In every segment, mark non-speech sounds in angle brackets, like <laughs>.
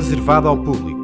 reservada ao público.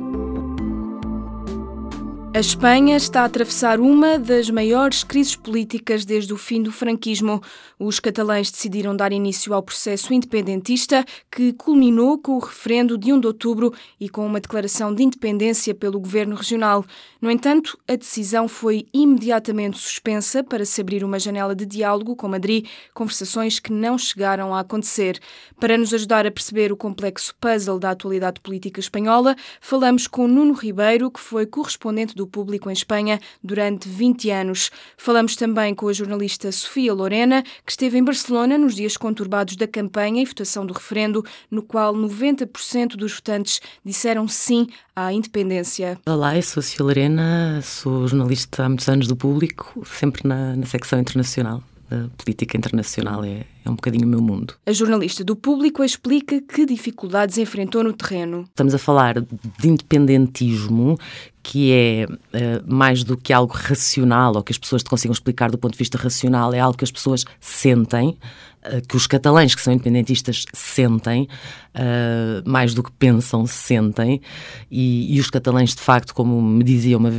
A Espanha está a atravessar uma das maiores crises políticas desde o fim do franquismo. Os catalães decidiram dar início ao processo independentista que culminou com o referendo de 1 de outubro e com uma declaração de independência pelo governo regional. No entanto, a decisão foi imediatamente suspensa para se abrir uma janela de diálogo com Madrid, conversações que não chegaram a acontecer. Para nos ajudar a perceber o complexo puzzle da atualidade política espanhola, falamos com Nuno Ribeiro, que foi correspondente do público em Espanha durante 20 anos. Falamos também com a jornalista Sofia Lorena, que esteve em Barcelona nos dias conturbados da campanha e votação do referendo, no qual 90% dos votantes disseram sim à independência. Olá, eu sou Sofia Lorena, sou jornalista há muitos anos do público, sempre na, na secção internacional a política internacional é, é um bocadinho o meu mundo. A jornalista do público explica que dificuldades enfrentou no terreno. Estamos a falar de independentismo, que é uh, mais do que algo racional ou que as pessoas te consigam explicar do ponto de vista racional, é algo que as pessoas sentem, uh, que os catalães que são independentistas sentem, uh, mais do que pensam, sentem, e, e, os catalães, de facto, como me dizia uma,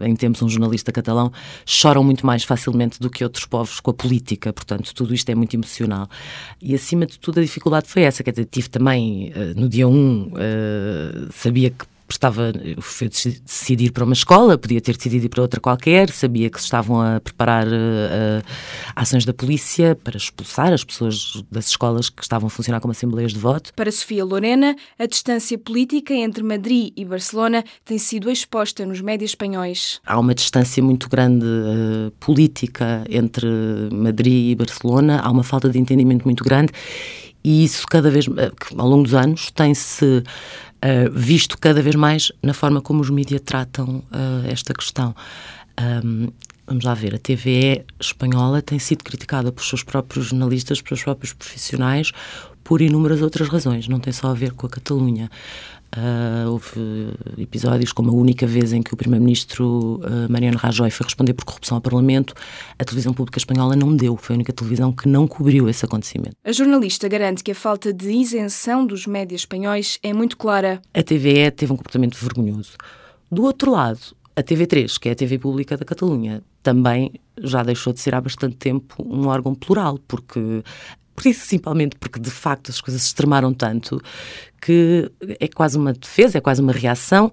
em tempos um jornalista catalão, choram muito mais facilmente do que outros povos com a política, portanto, tudo isto é muito emocional. E acima de tudo, a dificuldade foi essa, quer dizer, tive também, no dia 1, um, sabia que estava foi decidir para uma escola, podia ter decidido ir para outra qualquer, sabia que se estavam a preparar uh, ações da polícia para expulsar as pessoas das escolas que estavam a funcionar como assembleias de voto. Para Sofia Lorena, a distância política entre Madrid e Barcelona tem sido exposta nos médias espanhóis. Há uma distância muito grande uh, política entre Madrid e Barcelona, há uma falta de entendimento muito grande e isso cada vez, ao longo dos anos, tem-se uh, visto cada vez mais na forma como os mídias tratam uh, esta questão. Um, vamos lá ver, a TVE espanhola tem sido criticada pelos seus próprios jornalistas, pelos seus próprios profissionais, por inúmeras outras razões, não tem só a ver com a Catalunha. Uh, houve episódios como a única vez em que o Primeiro-Ministro uh, Mariano Rajoy foi responder por corrupção ao Parlamento, a televisão pública espanhola não deu, foi a única televisão que não cobriu esse acontecimento. A jornalista garante que a falta de isenção dos médias espanhóis é muito clara. A TVE teve um comportamento vergonhoso. Do outro lado, a TV3, que é a TV pública da Catalunha, também já deixou de ser há bastante tempo um órgão plural, porque principalmente porque de facto as coisas se extremaram tanto que é quase uma defesa, é quase uma reação,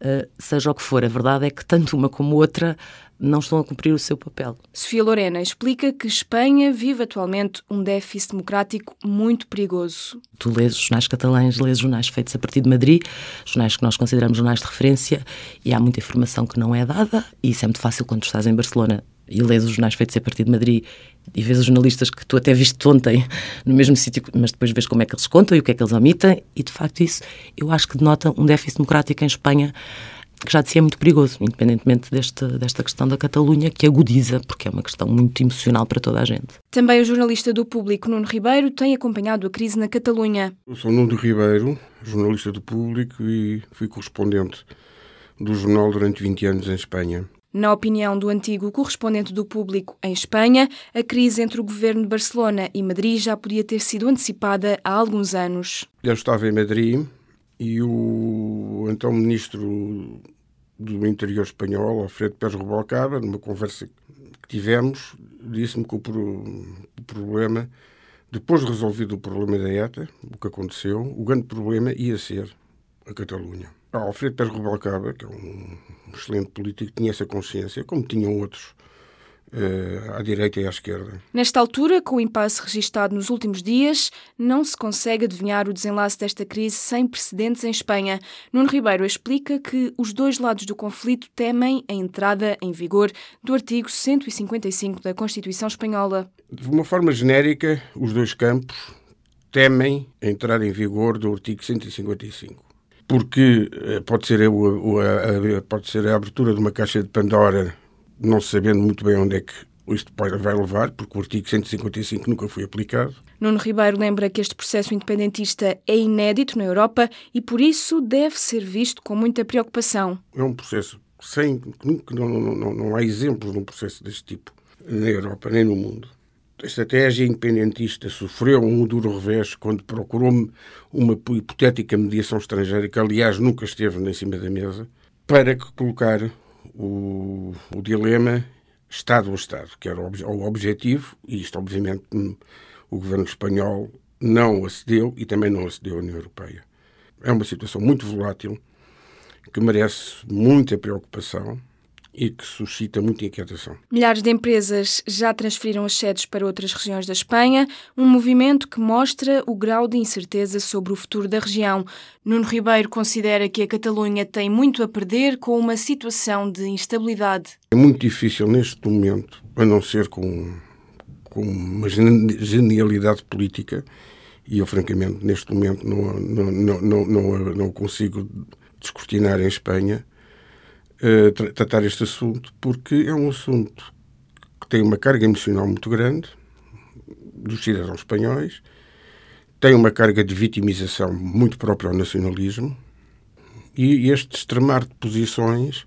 uh, seja o que for. A verdade é que tanto uma como outra não estão a cumprir o seu papel. Sofia Lorena explica que Espanha vive atualmente um déficit democrático muito perigoso. Tu lês jornais catalães, lês jornais feitos a partir de Madrid, jornais que nós consideramos jornais de referência, e há muita informação que não é dada, e isso é muito fácil quando estás em Barcelona e lês os jornais feitos a partir de Madrid e vês os jornalistas que tu até viste ontem <laughs> no mesmo sítio, mas depois vês como é que eles contam e o que é que eles omitem, e de facto isso eu acho que denota um déficit democrático em Espanha que já de si é muito perigoso, independentemente deste, desta questão da Catalunha, que agudiza, porque é uma questão muito emocional para toda a gente. Também o jornalista do Público, Nuno Ribeiro, tem acompanhado a crise na Catalunha. Eu sou Nuno Ribeiro, jornalista do Público e fui correspondente do jornal durante 20 anos em Espanha. Na opinião do antigo correspondente do público em Espanha, a crise entre o governo de Barcelona e Madrid já podia ter sido antecipada há alguns anos. Eu estava em Madrid e o então ministro do Interior espanhol, Alfredo Pérez Rubalcaba, numa conversa que tivemos, disse-me que o, problema, depois de resolvido o problema da ETA, o que aconteceu, o grande problema ia ser a Catalunha. Alfredo Pérez Rubalcaba, que é um excelente político, tinha essa consciência, como tinham outros uh, à direita e à esquerda. Nesta altura, com o impasse registado nos últimos dias, não se consegue adivinhar o desenlace desta crise sem precedentes em Espanha. Nuno Ribeiro explica que os dois lados do conflito temem a entrada em vigor do artigo 155 da Constituição Espanhola. De uma forma genérica, os dois campos temem a entrada em vigor do artigo 155 porque eh, pode ser, a, a, pode ser a abertura de uma caixa de Pandora, não sabendo muito bem onde é que isto vai levar, porque o artigo 155 nunca foi aplicado. Nuno Ribeiro lembra que este processo independentista é inédito na Europa e, por isso, deve ser visto com muita preocupação. É um processo sem. Não, não, não, não há exemplos de um processo deste tipo na Europa nem no mundo. Estratégia independentista sofreu um duro revés quando procurou uma hipotética mediação estrangeira, que aliás nunca esteve em cima da mesa, para colocar o, o dilema Estado a Estado, que era o objetivo, e isto obviamente o governo espanhol não acedeu e também não acedeu à União Europeia. É uma situação muito volátil, que merece muita preocupação e que suscita muita inquietação. Milhares de empresas já transferiram as sedes para outras regiões da Espanha, um movimento que mostra o grau de incerteza sobre o futuro da região. Nuno Ribeiro considera que a Catalunha tem muito a perder com uma situação de instabilidade. É muito difícil neste momento, a não ser com, com uma genialidade política, e eu francamente neste momento não, não, não, não, não, não consigo descortinar em Espanha tra tratar este assunto, porque é um assunto que tem uma carga emocional muito grande dos cidadãos espanhóis, tem uma carga de vitimização muito própria ao nacionalismo, e este extremar de posições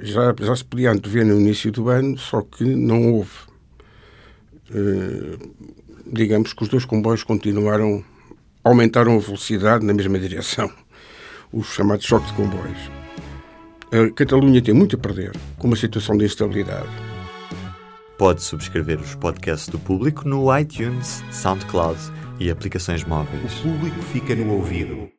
já, já se podia antever no início do ano, só que não houve. Uh, digamos que os dois comboios continuaram, aumentaram a velocidade na mesma direção, os chamados choques de comboios. A Catalunha tem muito a perder com uma situação de instabilidade. Pode subscrever os podcasts do público no iTunes, SoundCloud e aplicações móveis. O público fica no ouvido.